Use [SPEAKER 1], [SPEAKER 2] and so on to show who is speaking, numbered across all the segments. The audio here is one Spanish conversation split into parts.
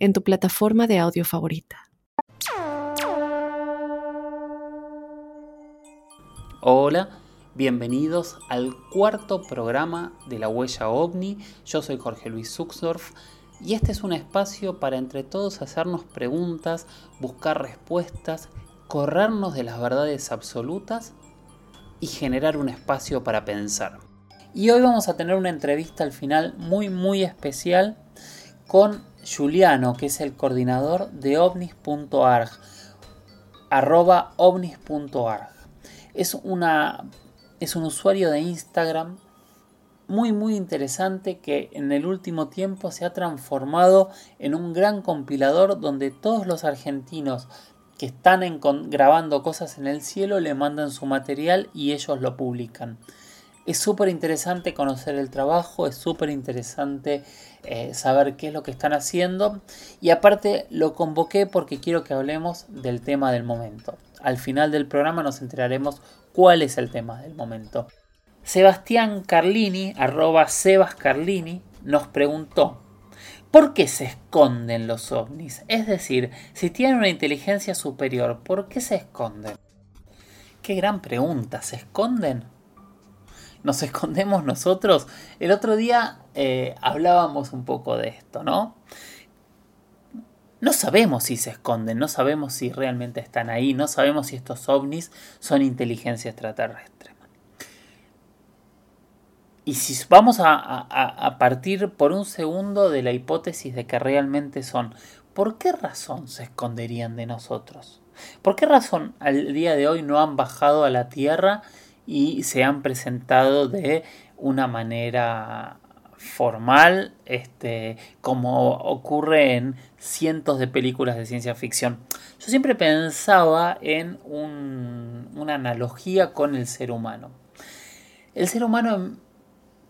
[SPEAKER 1] en tu plataforma de audio favorita.
[SPEAKER 2] Hola, bienvenidos al cuarto programa de la huella ovni. Yo soy Jorge Luis Zuxdorf y este es un espacio para entre todos hacernos preguntas, buscar respuestas, corrernos de las verdades absolutas y generar un espacio para pensar. Y hoy vamos a tener una entrevista al final muy muy especial con Juliano, que es el coordinador de ovnis.arg, arroba ovnis.arg es, un usuario de Instagram muy muy interesante que en el último tiempo se ha transformado en un gran compilador donde todos los argentinos que están grabando cosas en el cielo le mandan su material y ellos lo publican. Es súper interesante conocer el trabajo, es súper interesante eh, saber qué es lo que están haciendo y aparte lo convoqué porque quiero que hablemos del tema del momento al final del programa nos enteraremos cuál es el tema del momento. Sebastián Carlini, arroba Sebas Carlini, nos preguntó, ¿por qué se esconden los ovnis? Es decir, si tienen una inteligencia superior, ¿por qué se esconden? Qué gran pregunta, ¿se esconden? ¿Nos escondemos nosotros? El otro día eh, hablábamos un poco de esto, ¿no? No sabemos si se esconden, no sabemos si realmente están ahí, no sabemos si estos ovnis son inteligencia extraterrestre. Y si vamos a, partir por un segundo de la hipótesis de que realmente son, ¿por qué razón se esconderían de nosotros? ¿Por qué razón al día de hoy no han bajado a la Tierra y se han presentado de una manera formal, este, como ocurre en cientos de películas de ciencia ficción. Yo siempre pensaba en una analogía con el ser humano. El ser humano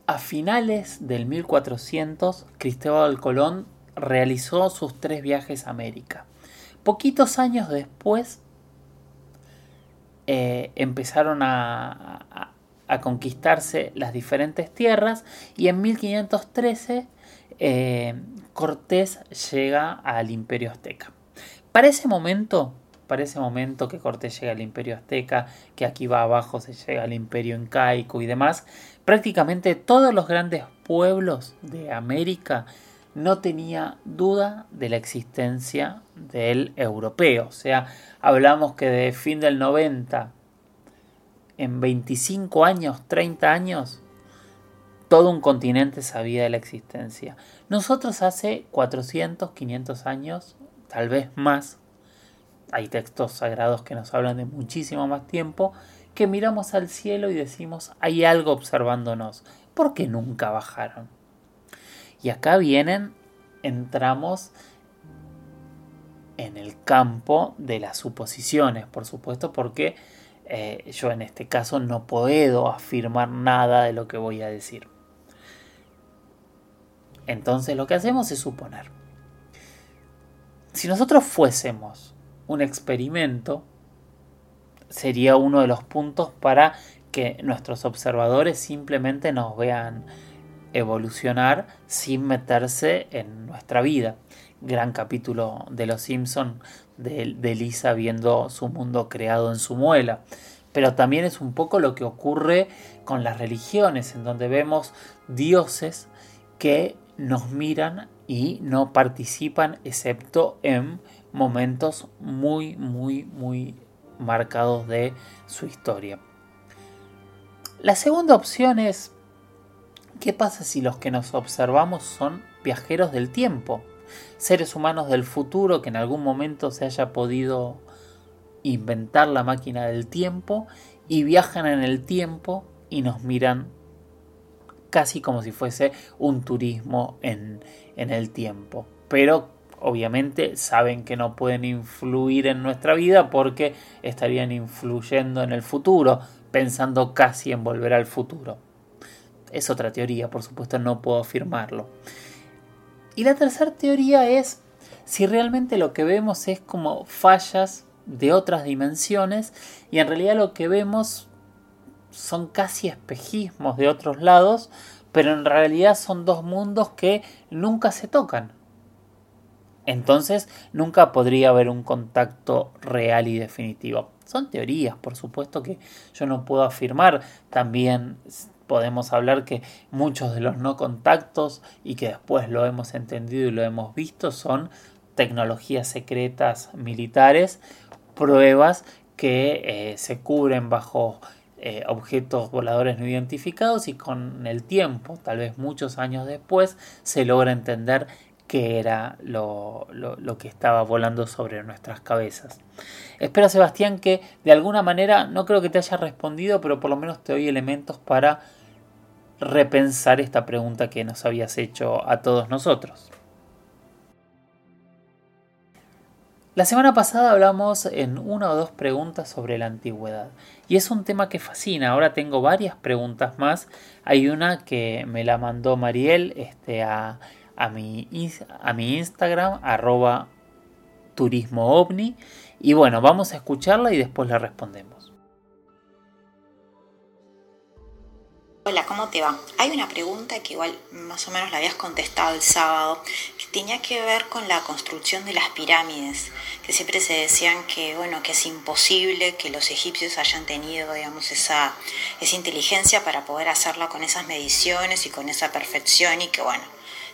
[SPEAKER 2] a finales del 1400, Cristóbal Colón realizó sus tres viajes a América. Poquitos años después eh, empezaron a, conquistarse las diferentes tierras y en 1513 eh, Cortés llega al imperio azteca. Para ese momento, para ese momento que Cortés llega al imperio azteca, que aquí va abajo se llega al imperio incaico y demás, prácticamente todos los grandes pueblos de América no tenía duda de la existencia del europeo. O sea, hablamos que de fin del 90 en 25 años, 30 años, todo un continente sabía de la existencia. Nosotros hace 400, 500 años, tal vez más, hay textos sagrados que nos hablan de muchísimo más tiempo, que miramos al cielo y decimos, hay algo observándonos. ¿Por qué nunca bajaron? Y acá vienen, entramos en el campo de las suposiciones, por supuesto, porque eh, yo en este caso no puedo afirmar nada de lo que voy a decir. Entonces lo que hacemos es suponer. Si nosotros fuésemos un experimento, sería uno de los puntos para que nuestros observadores simplemente nos vean evolucionar sin meterse en nuestra vida. Gran capítulo de Los Simpson de, Lisa viendo su mundo creado en su muela. Pero también es un poco lo que ocurre con las religiones, en donde vemos dioses que nos miran y no participan excepto en momentos muy, muy, muy marcados de su historia. La segunda opción es, ¿qué pasa si los que nos observamos son viajeros del tiempo? seres humanos del futuro que en algún momento se haya podido inventar la máquina del tiempo y viajan en el tiempo y nos miran casi como si fuese un turismo en, en el tiempo. Pero obviamente saben que no pueden influir en nuestra vida porque estarían influyendo en el futuro, pensando casi en volver al futuro. Es otra teoría, por supuesto no puedo afirmarlo. Y la tercera teoría es si realmente lo que vemos es como fallas de otras dimensiones y en realidad lo que vemos son casi espejismos de otros lados, pero en realidad son dos mundos que nunca se tocan. Entonces nunca podría haber un contacto real y definitivo. Son teorías, por supuesto que yo no puedo afirmar. También podemos hablar que muchos de los no contactos y que después lo hemos entendido y lo hemos visto son tecnologías secretas militares, pruebas que eh, se cubren bajo eh, objetos voladores no identificados y con el tiempo, tal vez muchos años después, se logra entender qué era lo, lo, que estaba volando sobre nuestras cabezas. Espero, Sebastián, que de alguna manera, no creo que te haya respondido, pero por lo menos te doy elementos para repensar esta pregunta que nos habías hecho a todos nosotros. La semana pasada hablamos en una o dos preguntas sobre la antigüedad y es un tema que fascina. Ahora tengo varias preguntas más. Hay una que me la mandó Mariel este, a, a, mi, a mi Instagram, arroba turismo ovni. Y bueno, vamos a escucharla y después la respondemos.
[SPEAKER 3] Hola, ¿cómo te va? Hay una pregunta que igual más o menos la habías contestado el sábado, que tenía que ver con la construcción de las pirámides, que siempre se decían que, bueno, que es imposible que los egipcios hayan tenido, digamos, esa, esa inteligencia para poder hacerla con esas mediciones y con esa perfección y que, bueno,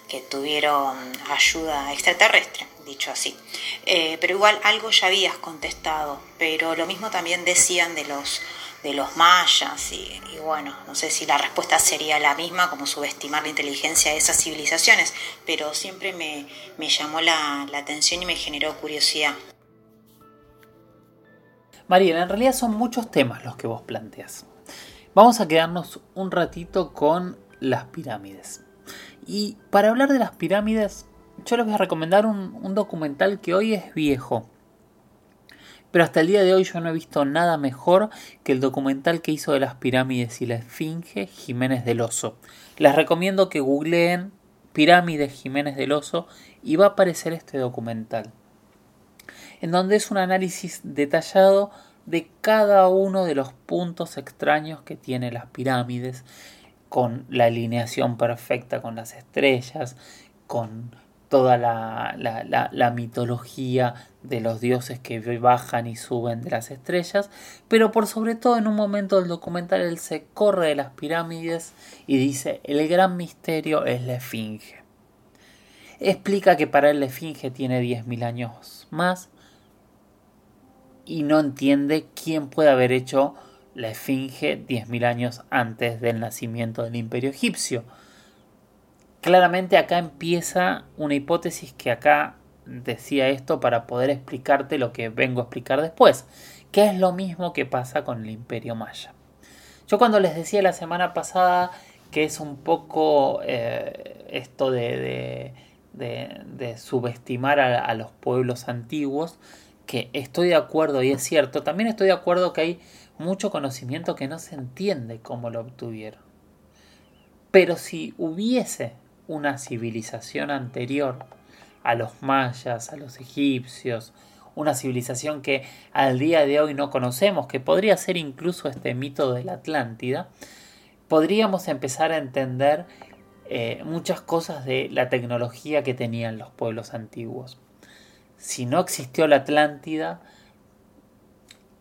[SPEAKER 3] que tuvieron ayuda extraterrestre, dicho así. Eh, pero igual algo ya habías contestado, pero lo mismo también decían de los de los mayas y, bueno, no sé si la respuesta sería la misma como subestimar la inteligencia de esas civilizaciones, pero siempre me, llamó la, la atención y me generó curiosidad.
[SPEAKER 2] Mariela, en realidad son muchos temas los que vos planteas. Vamos a quedarnos un ratito con las pirámides. Y para hablar de las pirámides, yo les voy a recomendar un, un documental que hoy es viejo, pero hasta el día de hoy yo no he visto nada mejor que el documental que hizo de las pirámides y la esfinge Jiménez del Oso. Les recomiendo que googleen Pirámides Jiménez del Oso y va a aparecer este documental, en donde es un análisis detallado de cada uno de los puntos extraños que tiene las pirámides, con la alineación perfecta con las estrellas, con toda la, mitología de los dioses que bajan y suben de las estrellas, pero por sobre todo en un momento del documental él se corre de las pirámides y dice el gran misterio es la esfinge. Explica que para él la esfinge tiene 10.000 años más y no entiende quién puede haber hecho la esfinge 10.000 años antes del nacimiento del imperio egipcio claramente acá empieza una hipótesis que acá decía esto para poder explicarte lo que vengo a explicar después, que es lo mismo que pasa con el imperio maya. Yo cuando les decía la semana pasada que es un poco eh, esto de, subestimar a, a, los pueblos antiguos, que estoy de acuerdo y es cierto, también estoy de acuerdo que hay mucho conocimiento que no se entiende cómo lo obtuvieron. Pero si hubiese una civilización anterior a los mayas, a los egipcios, una civilización que al día de hoy no conocemos, que podría ser incluso este mito de la Atlántida, podríamos empezar a entender eh, muchas cosas de la tecnología que tenían los pueblos antiguos. Si no existió la Atlántida,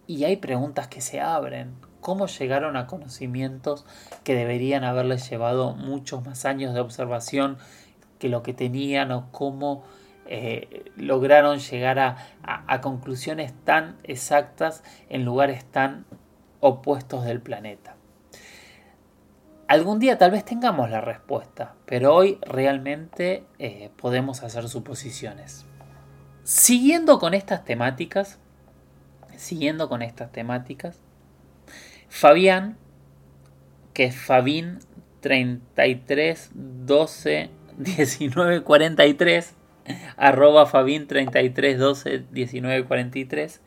[SPEAKER 2] y hay preguntas que se abren, cómo llegaron a conocimientos que deberían haberles llevado muchos más años de observación que lo que tenían o cómo eh, lograron llegar a, conclusiones tan exactas en lugares tan opuestos del planeta. Algún día tal vez tengamos la respuesta, pero hoy realmente eh, podemos hacer suposiciones. Siguiendo con estas temáticas, siguiendo con estas temáticas, Fabián, que es Fabín 33 12 19 43, arroba Fabín 33 12 19 43,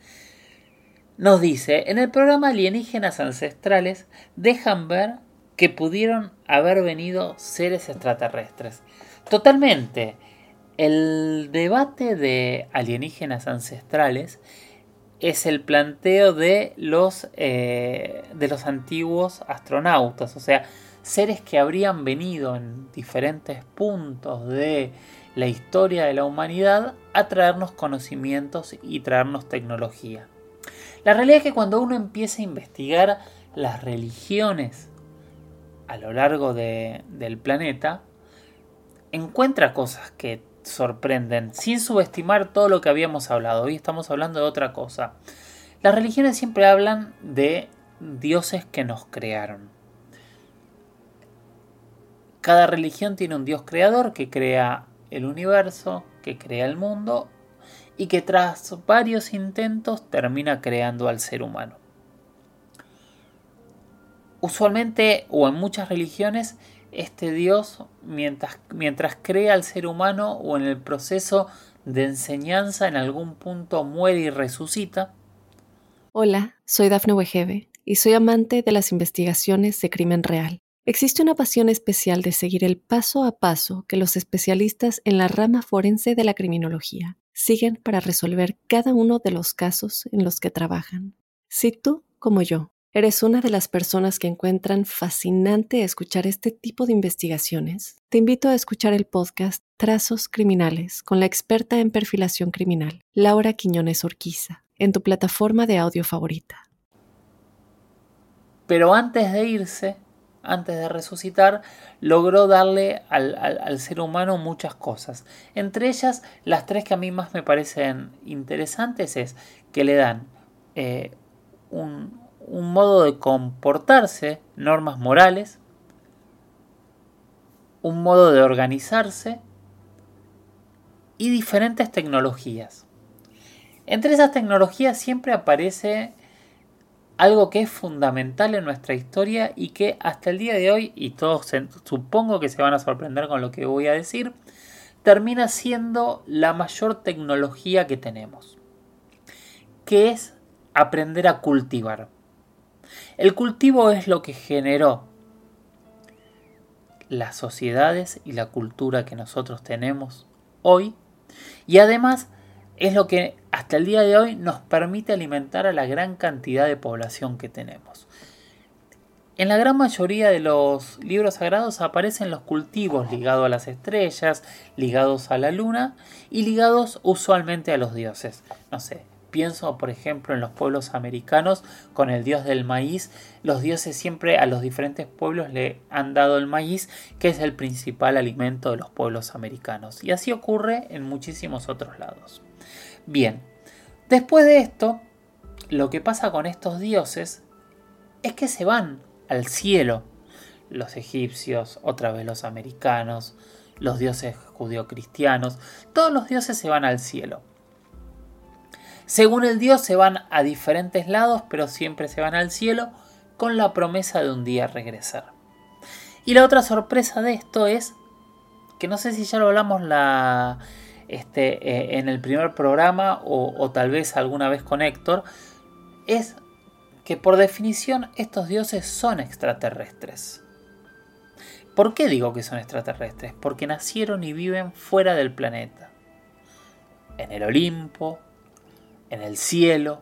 [SPEAKER 2] nos dice, en el programa Alienígenas Ancestrales dejan ver que pudieron haber venido seres extraterrestres. Totalmente. El debate de alienígenas ancestrales es el planteo de los, eh, de los antiguos astronautas, o sea, seres que habrían venido en diferentes puntos de la historia de la humanidad a traernos conocimientos y traernos tecnología. La realidad es que cuando uno empieza a investigar las religiones a lo largo del planeta, encuentra cosas que sorprenden, sin subestimar todo lo que habíamos hablado. Hoy estamos hablando de otra cosa. Las religiones siempre hablan de dioses que nos crearon. Cada religión tiene un dios creador que crea el universo, que crea el mundo y que tras varios intentos termina creando al ser humano. Usualmente o en muchas religiones este Dios mientras, mientras crea al ser humano o en el proceso de enseñanza en algún punto muere y resucita.
[SPEAKER 1] Hola, soy Dafne Wegebe y soy amante de las investigaciones de crimen real. Existe una pasión especial de seguir el paso a paso que los especialistas en la rama forense de la criminología siguen para resolver cada uno de los casos en los que trabajan. Si tú, como yo, ¿Eres una de las personas que encuentran fascinante escuchar este tipo de investigaciones? Te invito a escuchar el podcast Trazos Criminales con la experta en perfilación criminal, Laura Quiñones Orquiza, en tu plataforma de audio favorita.
[SPEAKER 2] Pero antes de irse, antes de resucitar, logró darle al, ser humano muchas cosas. Entre ellas, las tres que a mí más me parecen interesantes es que le dan eh, un, un modo de comportarse, normas morales, un modo de organizarse y diferentes tecnologías. Entre esas tecnologías siempre aparece algo que es fundamental en nuestra historia y que hasta el día de hoy, y todos supongo que se van a sorprender con lo que voy a decir, termina siendo la mayor tecnología que tenemos, que es aprender a cultivar. El cultivo es lo que generó las sociedades y la cultura que nosotros tenemos hoy y además es lo que hasta el día de hoy nos permite alimentar a la gran cantidad de población que tenemos. En la gran mayoría de los libros sagrados aparecen los cultivos ligados a las estrellas, ligados a la luna y ligados usualmente a los dioses. No sé, Pienso, por ejemplo, en los pueblos americanos con el dios del maíz. Los dioses siempre a los diferentes pueblos le han dado el maíz, que es el principal alimento de los pueblos americanos. Y así ocurre en muchísimos otros lados. Bien, después de esto, lo que pasa con estos dioses es que se van al cielo. Los egipcios, otra vez los americanos, los dioses judio-cristianos, todos los dioses se van al cielo. Según el dios se van a diferentes lados, pero siempre se van al cielo con la promesa de un día regresar. Y la otra sorpresa de esto es que no sé si ya lo hablamos la, este, eh, en el primer programa o, o tal vez alguna vez con Héctor, es que por definición estos dioses son extraterrestres. ¿Por qué digo que son extraterrestres? Porque nacieron y viven fuera del planeta. En el Olimpo, en el cielo,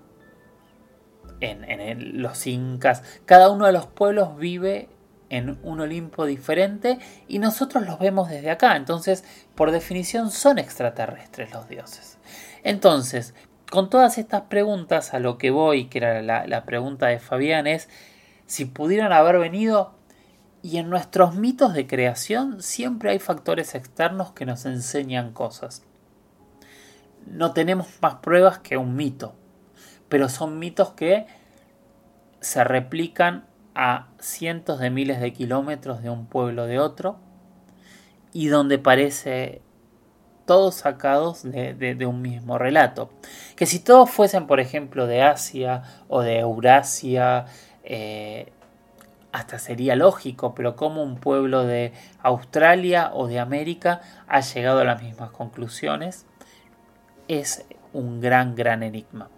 [SPEAKER 2] en, los incas. Cada uno de los pueblos vive en un Olimpo diferente y nosotros los vemos desde acá. Entonces, por definición, son extraterrestres los dioses. Entonces, con todas estas preguntas, a lo que voy, que era la, la pregunta de Fabián, es si pudieran haber venido. Y en nuestros mitos de creación siempre hay factores externos que nos enseñan cosas no tenemos más pruebas que un mito, pero son mitos que se replican a cientos de miles de kilómetros de un pueblo de otro y donde parece todos sacados de, un mismo relato. Que si todos fuesen, por ejemplo, de Asia o de Eurasia, eh, hasta sería lógico, pero cómo un pueblo de Australia o de América ha llegado a las mismas conclusiones es un gran, gran enigma.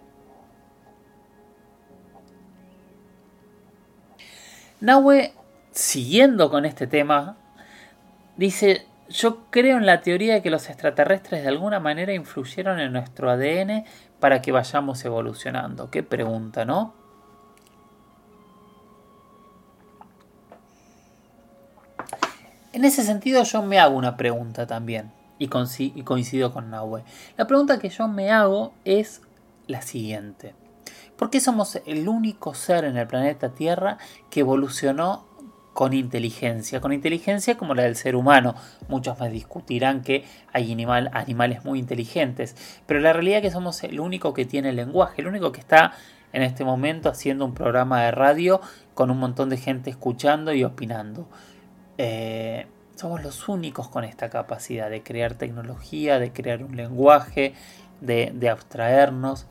[SPEAKER 2] Nahue, siguiendo con este tema, dice, yo creo en la teoría de que los extraterrestres de alguna manera influyeron en nuestro ADN para que vayamos evolucionando. Qué pregunta, ¿no? En ese sentido yo me hago una pregunta también y, coincido con Nahue. La pregunta que yo me hago es la siguiente. ¿Por qué somos el único ser en el planeta Tierra que evolucionó con inteligencia? Con inteligencia como la del ser humano. Muchos me discutirán que hay animales muy inteligentes, pero la realidad es que somos el único que tiene lenguaje, el único que está en este momento haciendo un programa de radio con un montón de gente escuchando y opinando. Eh, somos los únicos con esta capacidad de crear tecnología, de crear un lenguaje, de, abstraernos.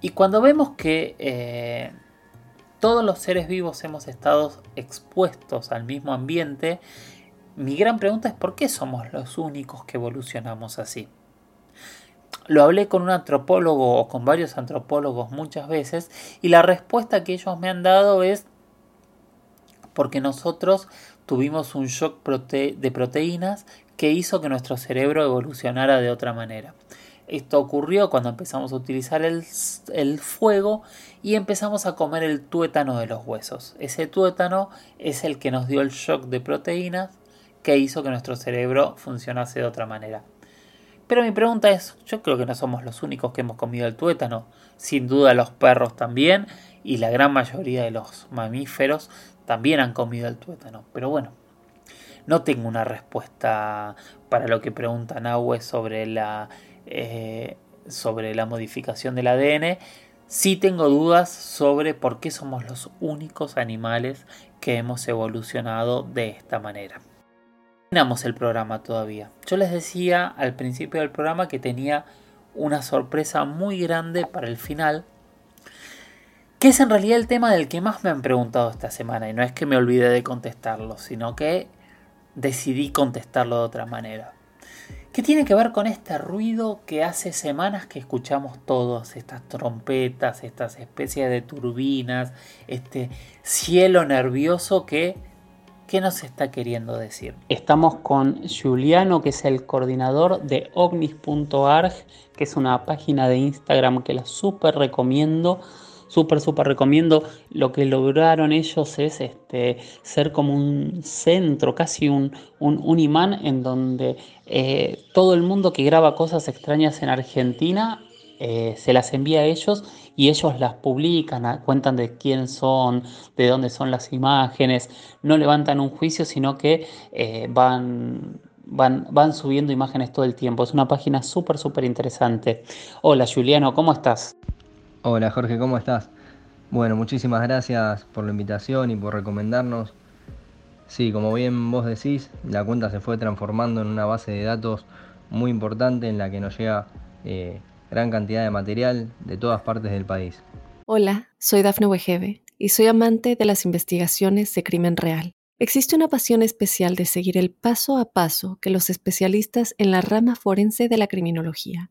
[SPEAKER 2] Y cuando vemos que eh, todos los seres vivos hemos estado expuestos al mismo ambiente, mi gran pregunta es ¿por qué somos los únicos que evolucionamos así? Lo hablé con un antropólogo o con varios antropólogos muchas veces y la respuesta que ellos me han dado es porque nosotros tuvimos un shock de proteínas que hizo que nuestro cerebro evolucionara de otra manera. Esto ocurrió cuando empezamos a utilizar el, el, fuego y empezamos a comer el tuétano de los huesos. Ese tuétano es el que nos dio el shock de proteínas que hizo que nuestro cerebro funcionase de otra manera. Pero mi pregunta es, yo creo que no somos los únicos que hemos comido el tuétano. Sin duda los perros también y la gran mayoría de los mamíferos también han comido el tuétano. Pero bueno, no tengo una respuesta para lo que pregunta Nahue sobre la, eh, sobre la modificación del ADN. Sí tengo dudas sobre por qué somos los únicos animales que hemos evolucionado de esta manera. Terminamos el programa todavía. Yo les decía al principio del programa que tenía una sorpresa muy grande para el final que es en realidad el tema del que más me han preguntado esta semana. Y no es que me olvide de contestarlo, sino que decidí contestarlo de otra manera. ¿Qué tiene que ver con este ruido que hace semanas que escuchamos todos? Estas trompetas, estas especies de turbinas, este cielo nervioso que ¿Qué nos está queriendo decir? Estamos con Juliano, que es el coordinador de ovnis.arg, que es una página de Instagram que la súper recomiendo súper, súper recomiendo. Lo que lograron ellos es este, ser como un centro, casi un, un, imán en donde eh, todo el mundo que graba cosas extrañas en Argentina eh, se las envía a ellos y ellos las publican, ah, cuentan de quién son, de dónde son las imágenes, no levantan un juicio, sino que eh, van, van, van subiendo imágenes todo el tiempo. Es una página súper, súper interesante. Hola Juliano, ¿cómo estás?
[SPEAKER 4] Hola Jorge, ¿cómo estás? Bueno, muchísimas gracias por la invitación y por recomendarnos. Sí, como bien vos decís, la cuenta se fue transformando en una base de datos muy importante en la que nos llega eh, gran cantidad de material de todas partes del país.
[SPEAKER 1] Hola, soy Dafne Wegebe y soy amante de las investigaciones de crimen real. Existe una pasión especial de seguir el paso a paso que los especialistas en la rama forense de la criminología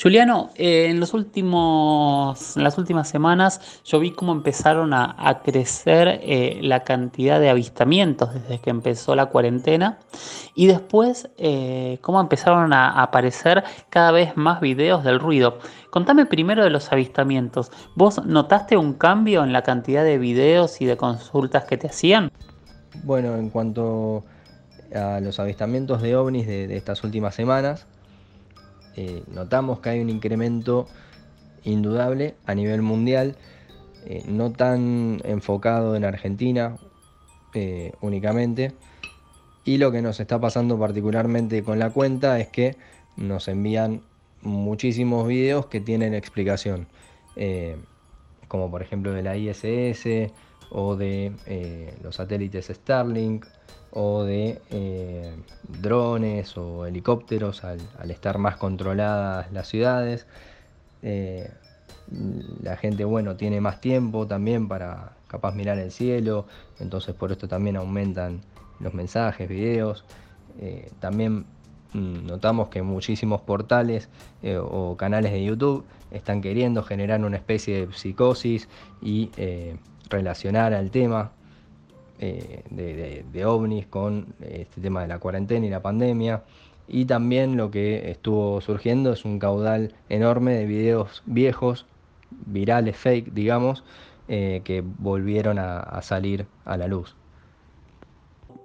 [SPEAKER 2] Juliano, eh, en, los últimos, las últimas semanas yo vi cómo empezaron a, crecer eh, la cantidad de avistamientos desde que empezó la cuarentena y después eh, cómo empezaron a aparecer cada vez más videos del ruido. Contame primero de los avistamientos. ¿Vos notaste un cambio en la cantidad de videos y de consultas que te hacían?
[SPEAKER 4] Bueno, en cuanto a los avistamientos de ovnis de estas últimas semanas, eh, notamos que hay un incremento indudable a nivel mundial, eh, no tan enfocado en Argentina eh, únicamente. Y lo que nos está pasando particularmente con la cuenta es que nos envían muchísimos videos que tienen explicación, como por ejemplo de la ISS o de eh, los satélites Starlink o de eh, drones o helicópteros al, estar más controladas las ciudades. la gente, bueno, tiene más tiempo también para capaz mirar el cielo, entonces por esto también aumentan los mensajes, videos. también Mm, notamos que muchísimos portales eh, o canales de YouTube están queriendo generar una especie de psicosis y eh, relacionar al tema eh, de, ovnis con este tema de la cuarentena y la pandemia. Y también lo que estuvo surgiendo es un caudal enorme de videos viejos, virales, fake, digamos, que volvieron a salir a la luz.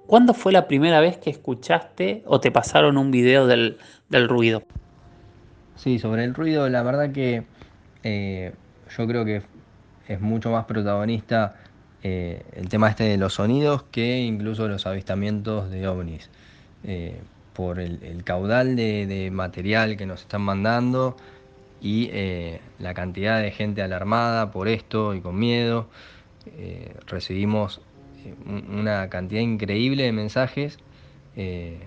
[SPEAKER 2] ¿Cuándo fue la primera vez que escuchaste o te pasaron un video del, ruido?
[SPEAKER 4] Sí, sobre el ruido, la verdad que eh, yo creo que es mucho más protagonista eh, el tema este de los sonidos que incluso los avistamientos de ovnis. Eh, por el, caudal de, material que nos están mandando y la cantidad de gente alarmada por esto y con miedo. recibimos una cantidad increíble de mensajes eh,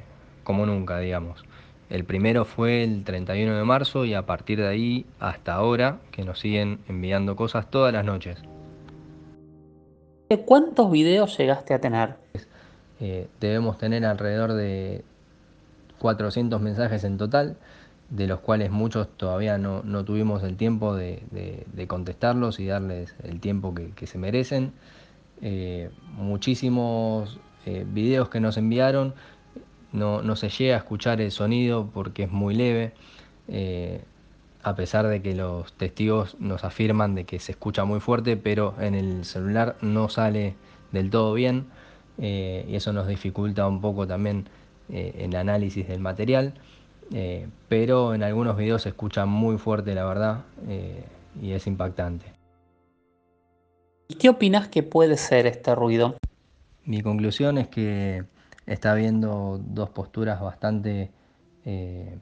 [SPEAKER 4] como nunca, digamos. El primero fue el 31 de marzo y a partir de ahí hasta ahora que nos siguen enviando cosas todas las noches.
[SPEAKER 2] ¿Cuántos videos llegaste a tener?
[SPEAKER 4] Eh, debemos tener alrededor de 400 mensajes en total, de los cuales muchos todavía no, tuvimos el tiempo de, contestarlos y darles el tiempo que se merecen. Eh, muchísimos eh, videos que nos enviaron, no, se llega a escuchar el sonido porque es muy leve, eh, a pesar de que los testigos nos afirman de que se escucha muy fuerte, pero en el celular no sale del todo bien y eso nos dificulta un poco también el análisis del material. pero en algunos videos se escucha muy fuerte la verdad y es impactante.
[SPEAKER 2] ¿Y qué opinas que puede ser este ruido?
[SPEAKER 4] Mi conclusión es que está habiendo dos posturas bastante eh,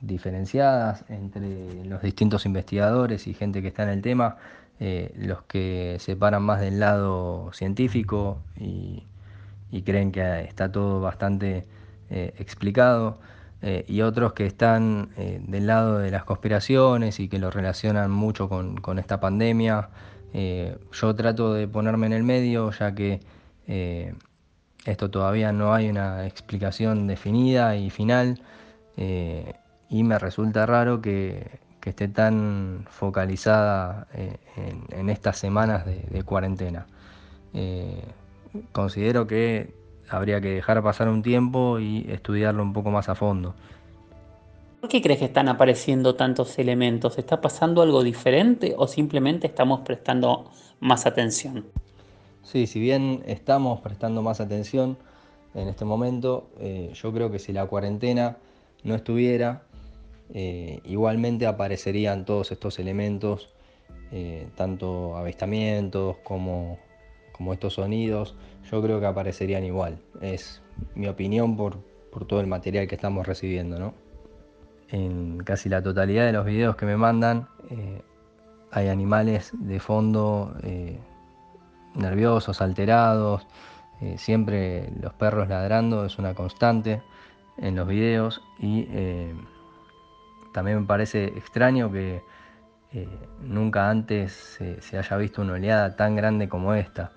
[SPEAKER 4] diferenciadas entre los distintos investigadores y gente que está en el tema, eh, los que se paran más del lado científico y, creen que está todo bastante eh, explicado, y otros que están del lado de las conspiraciones y que lo relacionan mucho con, esta pandemia. Yo trato de ponerme en el medio ya que esto todavía no hay una explicación definida y final eh, y me resulta raro que, esté tan focalizada en, estas semanas de, cuarentena. considero que habría que dejar pasar un tiempo y estudiarlo un poco más a fondo.
[SPEAKER 2] ¿Por qué crees que están apareciendo tantos elementos? ¿Está pasando algo diferente o simplemente estamos prestando más atención?
[SPEAKER 4] Sí, si bien estamos prestando más atención en este momento, eh, yo creo que si la cuarentena no estuviera, eh, igualmente aparecerían todos estos elementos, eh, tanto avistamientos como, como estos sonidos, yo creo que aparecerían igual. Es mi opinión por, por todo el material que estamos recibiendo, ¿no? en casi la totalidad de los videos que me mandan hay animales de fondo nerviosos, alterados, eh, siempre los perros ladrando es una constante en los videos y también me parece extraño que nunca antes se, haya visto una oleada tan grande como esta,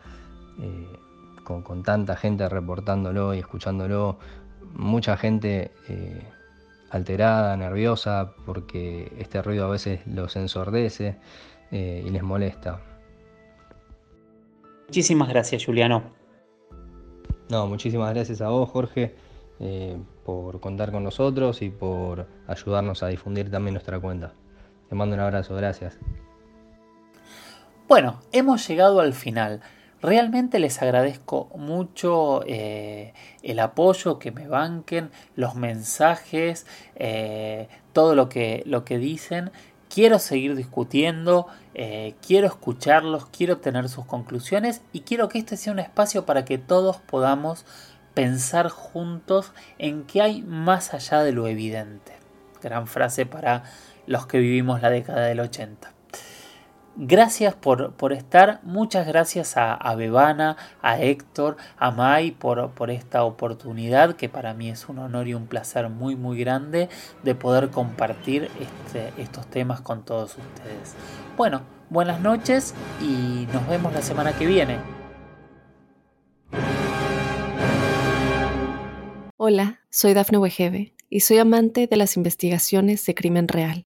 [SPEAKER 4] con, con, tanta gente reportándolo y escuchándolo, mucha gente alterada, nerviosa, porque este ruido a veces los ensordece eh, y les molesta.
[SPEAKER 2] Muchísimas gracias, Juliano.
[SPEAKER 4] No, muchísimas gracias a vos, Jorge, eh, por contar con nosotros y por ayudarnos a difundir también nuestra cuenta. Te mando un abrazo, gracias.
[SPEAKER 2] Bueno, hemos llegado al final. Realmente les agradezco mucho eh, el apoyo, que me banquen, los mensajes, eh, todo lo que, lo que dicen. Quiero seguir discutiendo, eh, quiero escucharlos, quiero tener sus conclusiones y quiero que este sea un espacio para que todos podamos pensar juntos en qué hay más allá de lo evidente. Gran frase para los que vivimos la década del 80. Gracias por, por estar, muchas gracias a, a, Bebana, a Héctor, a Mai por, por esta oportunidad que para mí es un honor y un placer muy muy grande de poder compartir este, estos temas con todos ustedes. Bueno, buenas noches y nos vemos la semana que viene.
[SPEAKER 1] Hola, soy Dafne Wegebe y soy amante de las investigaciones de crimen real.